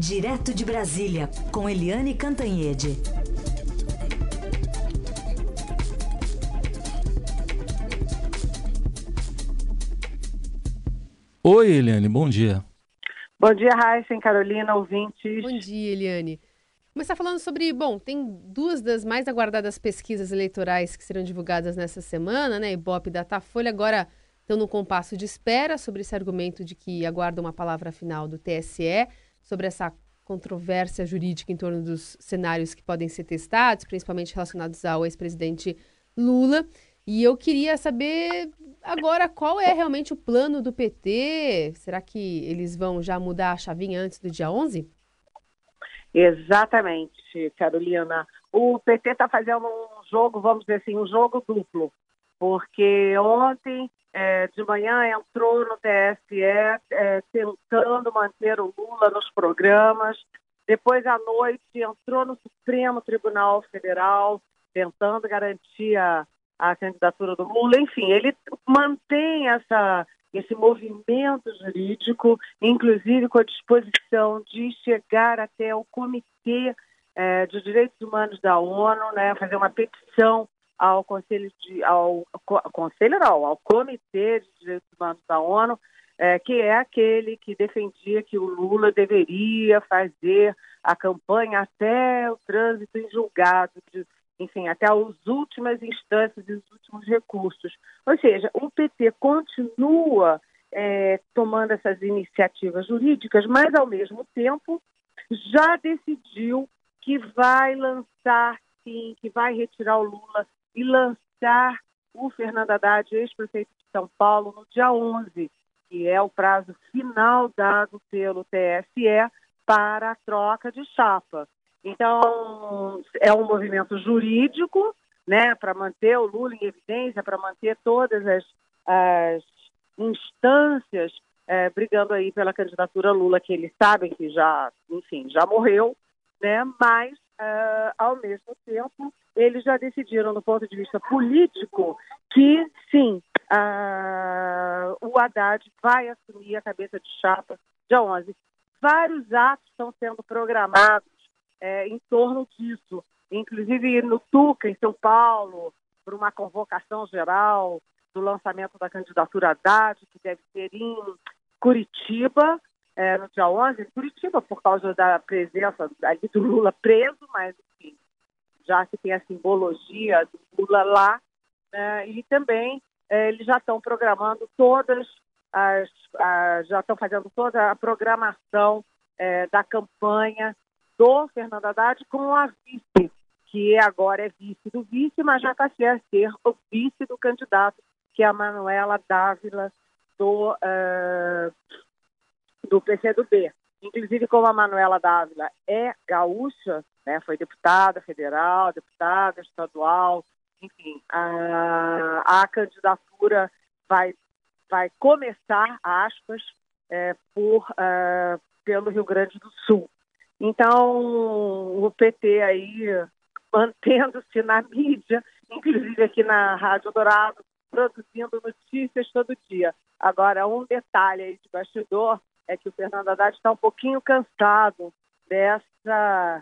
Direto de Brasília, com Eliane Cantanhede. Oi, Eliane, bom dia. Bom dia, Raíssa, Carolina, ouvintes. Bom dia, Eliane. Começar falando sobre, bom, tem duas das mais aguardadas pesquisas eleitorais que serão divulgadas nessa semana, né? Ibope e Datafolha agora estão no compasso de espera sobre esse argumento de que aguardam uma palavra final do TSE sobre essa controvérsia jurídica em torno dos cenários que podem ser testados, principalmente relacionados ao ex-presidente Lula. E eu queria saber agora qual é realmente o plano do PT. Será que eles vão já mudar a chavinha antes do dia 11? Exatamente, Carolina. O PT está fazendo um jogo, vamos dizer assim, um jogo duplo, porque ontem é, de manhã entrou no TSE é, tentando manter o Lula nos programas, depois à noite entrou no Supremo Tribunal Federal tentando garantir a, a candidatura do Lula. Enfim, ele mantém essa esse movimento jurídico, inclusive com a disposição de chegar até o Comitê é, de Direitos Humanos da ONU, né, fazer uma petição ao Conselho de, ao, Conselho não, ao Comitê de Direitos Humanos da ONU, é, que é aquele que defendia que o Lula deveria fazer a campanha até o trânsito em julgado de enfim, até as últimas instâncias e os últimos recursos. Ou seja, o PT continua é, tomando essas iniciativas jurídicas, mas, ao mesmo tempo, já decidiu que vai lançar, sim, que vai retirar o Lula e lançar o Fernando Haddad, ex-prefeito de São Paulo, no dia 11, que é o prazo final dado pelo TSE para a troca de chapa. Então, é um movimento jurídico, né, para manter o Lula em evidência, para manter todas as, as instâncias é, brigando aí pela candidatura Lula, que eles sabem que já, enfim, já morreu, né, mas, uh, ao mesmo tempo, eles já decidiram, do ponto de vista político, que, sim, uh, o Haddad vai assumir a cabeça de chapa dia 11. Vários atos estão sendo programados é, em torno disso. Inclusive no Tuca, em São Paulo, por uma convocação geral do lançamento da candidatura Haddad, que deve ser em Curitiba, é, no dia 11, em Curitiba, por causa da presença ali do Lula preso, mas enfim, já que tem a simbologia do Lula lá, né, e também é, eles já estão programando todas as, já estão fazendo toda a programação é, da campanha do Fernando Haddad com a vice, que agora é vice do vice, mas já passei a ser o vice do candidato, que é a Manuela Dávila, do, uh, do PCdoB. Inclusive, como a Manuela Dávila é gaúcha, né, foi deputada federal, deputada estadual, enfim, a, a candidatura vai, vai começar, aspas, é, por, uh, pelo Rio Grande do Sul. Então, o PT aí mantendo-se na mídia, inclusive aqui na Rádio Dourado, produzindo notícias todo dia. Agora, um detalhe aí de bastidor é que o Fernando Haddad está um pouquinho cansado dessa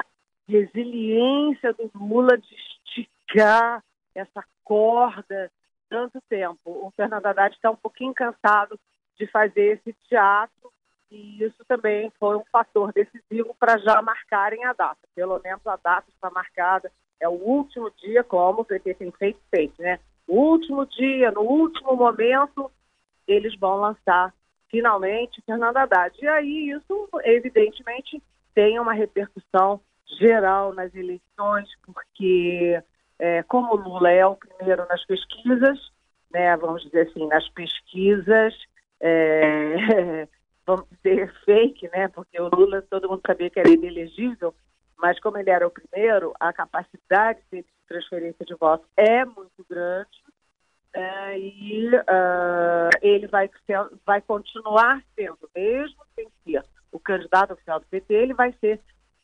resiliência do Lula de esticar essa corda tanto tempo. O Fernando Haddad está um pouquinho cansado de fazer esse teatro e isso também foi um fator decisivo para já marcarem a data. Pelo menos a data está marcada, é o último dia, como o PT tem feito, feito né? O último dia, no último momento, eles vão lançar finalmente Fernando Haddad. E aí isso, evidentemente, tem uma repercussão geral nas eleições, porque é, como o Lula é o primeiro nas pesquisas, né, vamos dizer assim, nas pesquisas, é, vamos dizer, fake, né? Porque o Lula, todo mundo sabia que era inelegível, mas como ele era o primeiro, a capacidade de transferência de votos é muito grande é, e uh, ele vai, vai continuar sendo, mesmo sem ser o candidato oficial do PT, ele vai ser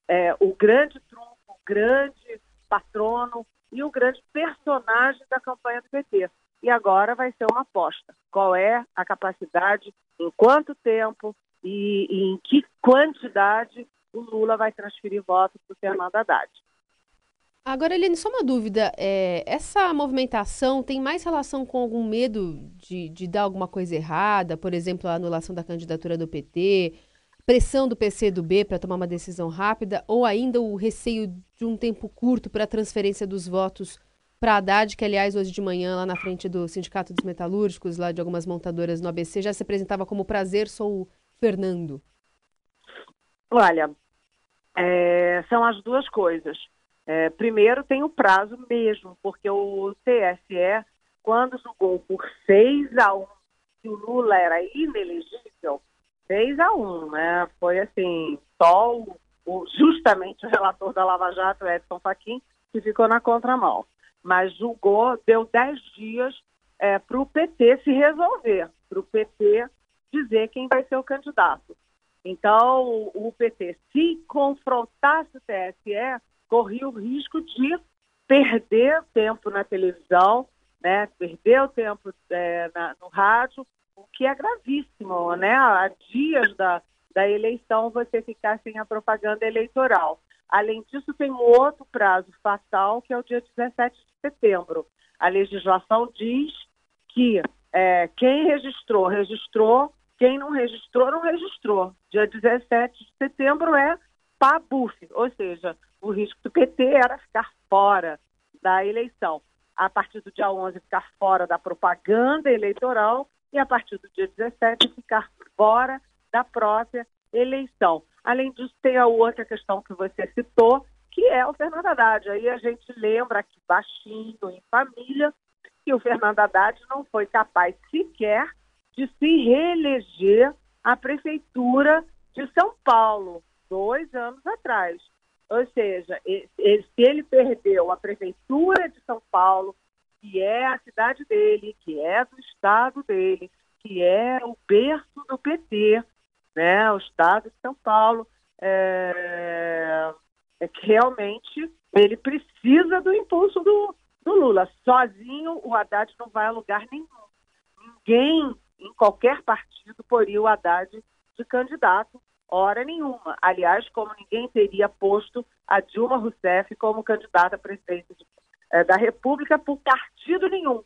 é, o grande trunfo, o grande patrono e o grande personagem da campanha do PT e agora vai ser uma aposta. Qual é a capacidade, em quanto tempo e, e em que quantidade o Lula vai transferir votos para o Fernando Haddad. Agora, Helene, só uma dúvida. É, essa movimentação tem mais relação com algum medo de, de dar alguma coisa errada? Por exemplo, a anulação da candidatura do PT, pressão do PC do B para tomar uma decisão rápida, ou ainda o receio de um tempo curto para a transferência dos votos para Haddad, que, aliás, hoje de manhã, lá na frente do Sindicato dos Metalúrgicos, lá de algumas montadoras no ABC, já se apresentava como prazer, sou o Fernando? Olha, é, são as duas coisas. É, primeiro, tem o prazo mesmo, porque o TSE, quando julgou por 6 a 1 que o Lula era inelegível, 6 a 1, né? Foi assim, só o, o, justamente o relator da Lava Jato, Edson Fachin, que ficou na contramão. Mas julgou, deu 10 dias é, para o PT se resolver, para o PT dizer quem vai ser o candidato. Então, o PT, se confrontasse o TSE, corria o risco de perder tempo na televisão, né, perder o tempo é, na, no rádio, o que é gravíssimo, né? Há dias da, da eleição você ficar sem a propaganda eleitoral. Além disso, tem um outro prazo fatal, que é o dia 17 de setembro. A legislação diz que é, quem registrou, registrou, quem não registrou, não registrou. Dia 17 de setembro é PABUF, ou seja, o risco do PT era ficar fora da eleição. A partir do dia 11, ficar fora da propaganda eleitoral e a partir do dia 17, ficar fora da própria eleição. Além disso, tem a outra questão que você citou, que é o Fernando Haddad. Aí a gente lembra aqui baixinho, em família, que o Fernando Haddad não foi capaz sequer de se reeleger à prefeitura de São Paulo, dois anos atrás. Ou seja, se ele perdeu a prefeitura de São Paulo, que é a cidade dele, que é do estado dele, que é o berço do PT, né, o estado de São Paulo, é, é que realmente ele precisa do impulso do, do Lula. Sozinho o Haddad não vai a lugar nenhum. Ninguém em qualquer partido poria o Haddad de candidato hora nenhuma. Aliás, como ninguém teria posto a Dilma Rousseff como candidata a presidente de, é, da República por partido nenhum.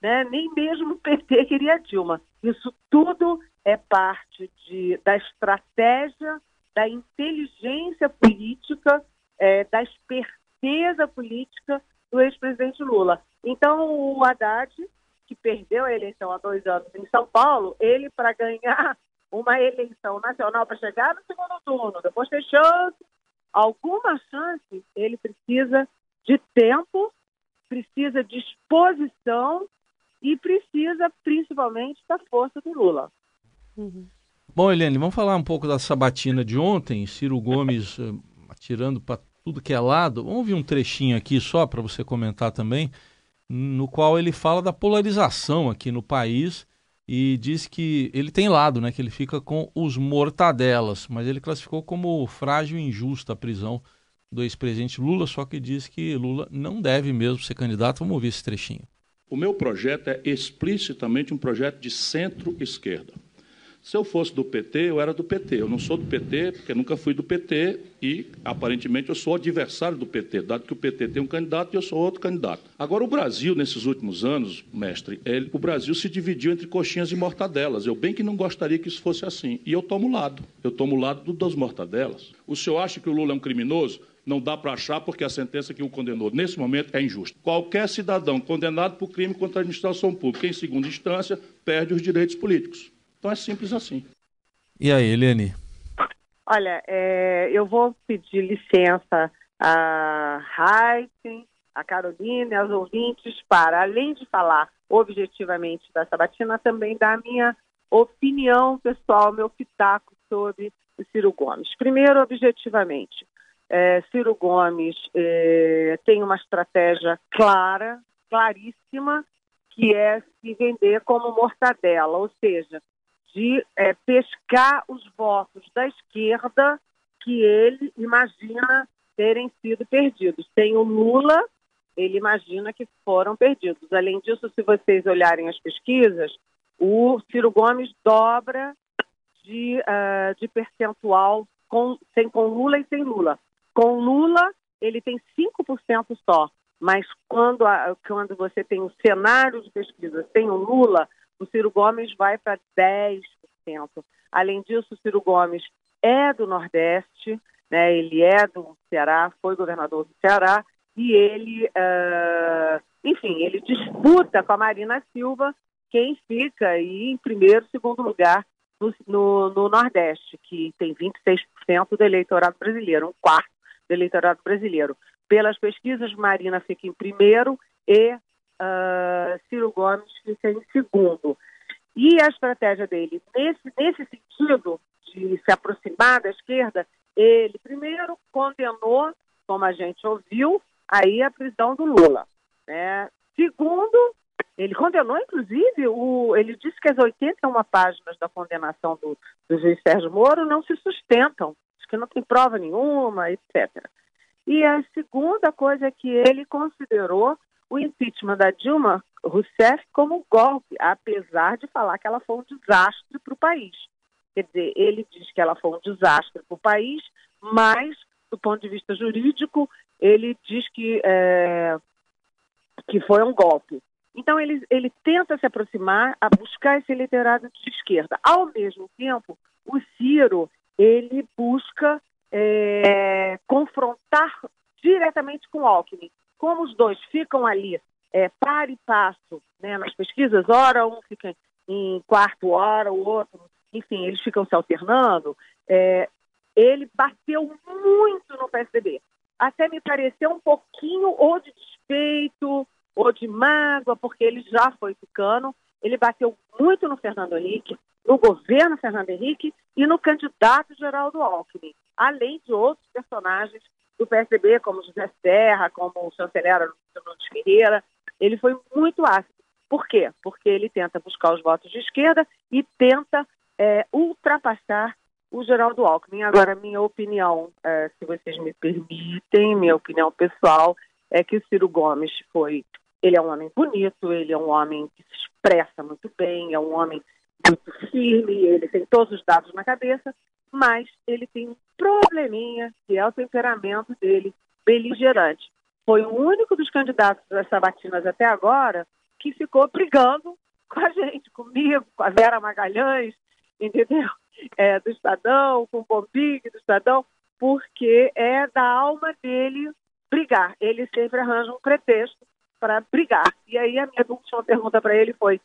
Né? Nem mesmo o PT queria Dilma. Isso tudo é parte de, da estratégia, da inteligência política, é, da esperteza política do ex-presidente Lula. Então, o Haddad, que perdeu a eleição há dois anos em São Paulo, ele, para ganhar uma eleição nacional para chegar no segundo turno, depois ter chance, alguma chance, ele precisa de tempo, precisa de exposição e precisa principalmente da força do Lula. Uhum. Bom, Helene, vamos falar um pouco da sabatina de ontem, Ciro Gomes uh, atirando para tudo que é lado. Vamos ouvir um trechinho aqui só para você comentar também, no qual ele fala da polarização aqui no país e diz que ele tem lado, né, que ele fica com os mortadelas, mas ele classificou como frágil e injusta a prisão do ex-presidente Lula, só que diz que Lula não deve mesmo ser candidato. Vamos ouvir esse trechinho. O meu projeto é explicitamente um projeto de centro-esquerda. Se eu fosse do PT, eu era do PT. Eu não sou do PT, porque nunca fui do PT e, aparentemente, eu sou adversário do PT, dado que o PT tem um candidato e eu sou outro candidato. Agora, o Brasil, nesses últimos anos, mestre, ele, o Brasil se dividiu entre coxinhas e mortadelas. Eu bem que não gostaria que isso fosse assim. E eu tomo lado. Eu tomo lado do, das mortadelas. O senhor acha que o Lula é um criminoso? Não dá para achar porque a sentença que o condenou nesse momento é injusta. Qualquer cidadão condenado por crime contra a administração pública em segunda instância perde os direitos políticos. Então é simples assim. E aí, Eliane? Olha, é, eu vou pedir licença a Heisen, a Carolina e aos ouvintes para, além de falar objetivamente da Sabatina, também dar a minha opinião pessoal, meu pitaco sobre o Ciro Gomes. Primeiro, objetivamente, é, Ciro Gomes é, tem uma estratégia clara, claríssima, que é se vender como mortadela, ou seja, de é, pescar os votos da esquerda que ele imagina terem sido perdidos. Tem o Lula, ele imagina que foram perdidos. Além disso, se vocês olharem as pesquisas, o Ciro Gomes dobra de, uh, de percentual com, sem, com Lula e sem Lula. Com Lula, ele tem 5% só, mas quando, a, quando você tem um cenário de pesquisa sem o Lula, o Ciro Gomes vai para 10%. Além disso, o Ciro Gomes é do Nordeste, né, ele é do Ceará, foi governador do Ceará, e ele, uh, enfim, ele disputa com a Marina Silva quem fica aí em primeiro, segundo lugar no, no, no Nordeste, que tem 26% do eleitorado brasileiro, um quarto do eleitorado brasileiro. Pelas pesquisas, Marina fica em primeiro e uh, Ciro Gomes fica em segundo. E a estratégia dele, nesse, nesse sentido, de se aproximar da esquerda, ele primeiro condenou, como a gente ouviu, aí a prisão do Lula. Né? Segundo, ele condenou, inclusive, o, ele disse que as 81 páginas da condenação do, do juiz Sérgio Moro não se sustentam, que não tem prova nenhuma, etc. E a segunda coisa é que ele considerou o impeachment da Dilma Rousseff como golpe, apesar de falar que ela foi um desastre para o país. Quer dizer, ele diz que ela foi um desastre para o país, mas, do ponto de vista jurídico, ele diz que, é, que foi um golpe. Então, ele, ele tenta se aproximar, a buscar esse eleitorado de esquerda. Ao mesmo tempo, o Ciro, ele busca é, confrontar diretamente com o Alckmin. Como os dois ficam ali é, par e passo né, nas pesquisas, ora um fica em quarto, hora o outro, enfim, eles ficam se alternando, é, ele bateu muito no PSDB. Até me pareceu um pouquinho ou de despeito, ou de mágoa, porque ele já foi tucano, ele bateu muito no Fernando Henrique, no governo Fernando Henrique e no candidato Geraldo Alckmin, além de outros personagens do PSDB, como José Serra, como o chanceler Nunes Ferreira. Ele foi muito ácido. Por quê? Porque ele tenta buscar os votos de esquerda e tenta é, ultrapassar o Geraldo Alckmin. Agora, minha opinião, é, se vocês me permitem, minha opinião pessoal, é que o Ciro Gomes foi. Ele é um homem bonito, ele é um homem que se expressa muito bem, é um homem muito firme, ele tem todos os dados na cabeça, mas ele tem um probleminha, que é o temperamento dele beligerante. Foi o único dos candidatos das sabatinas até agora que ficou brigando com a gente, comigo, com a Vera Magalhães, entendeu? É, do Estadão, com o Bombig do Estadão, porque é da alma dele brigar. Ele sempre arranja um pretexto para brigar. E aí a minha última pergunta para ele foi: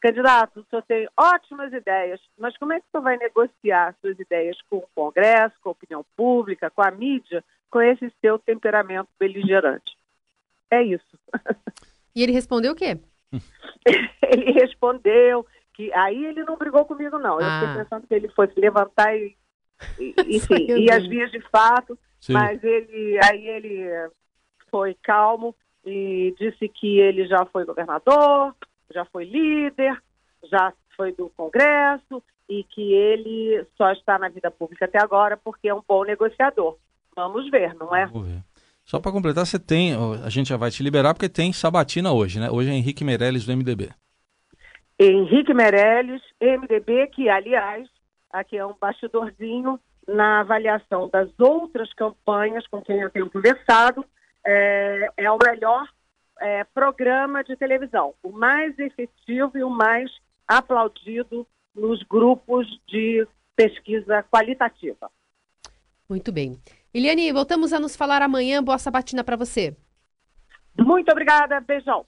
Candidato, o senhor tem ótimas ideias, mas como é que o senhor vai negociar suas ideias com o Congresso, com a opinião pública, com a mídia, com esse seu temperamento beligerante? É isso. E ele respondeu o quê? ele respondeu que aí ele não brigou comigo, não. Eu ah. fiquei pensando que ele fosse levantar e, e enfim, e as vias de fato, Sim. mas ele aí ele foi calmo e disse que ele já foi governador, já foi líder, já foi do Congresso e que ele só está na vida pública até agora porque é um bom negociador. Vamos ver, não é? Vamos ver. Só para completar, você tem, a gente já vai te liberar porque tem sabatina hoje, né? Hoje é Henrique Meirelles do MDB. Henrique Meirelles, MDB, que aliás, aqui é um bastidorzinho na avaliação das outras campanhas com quem eu tenho conversado, é, é o melhor é, programa de televisão, o mais efetivo e o mais aplaudido nos grupos de pesquisa qualitativa. Muito bem. Eliane, voltamos a nos falar amanhã. Boa sabatina para você. Muito obrigada. Beijão.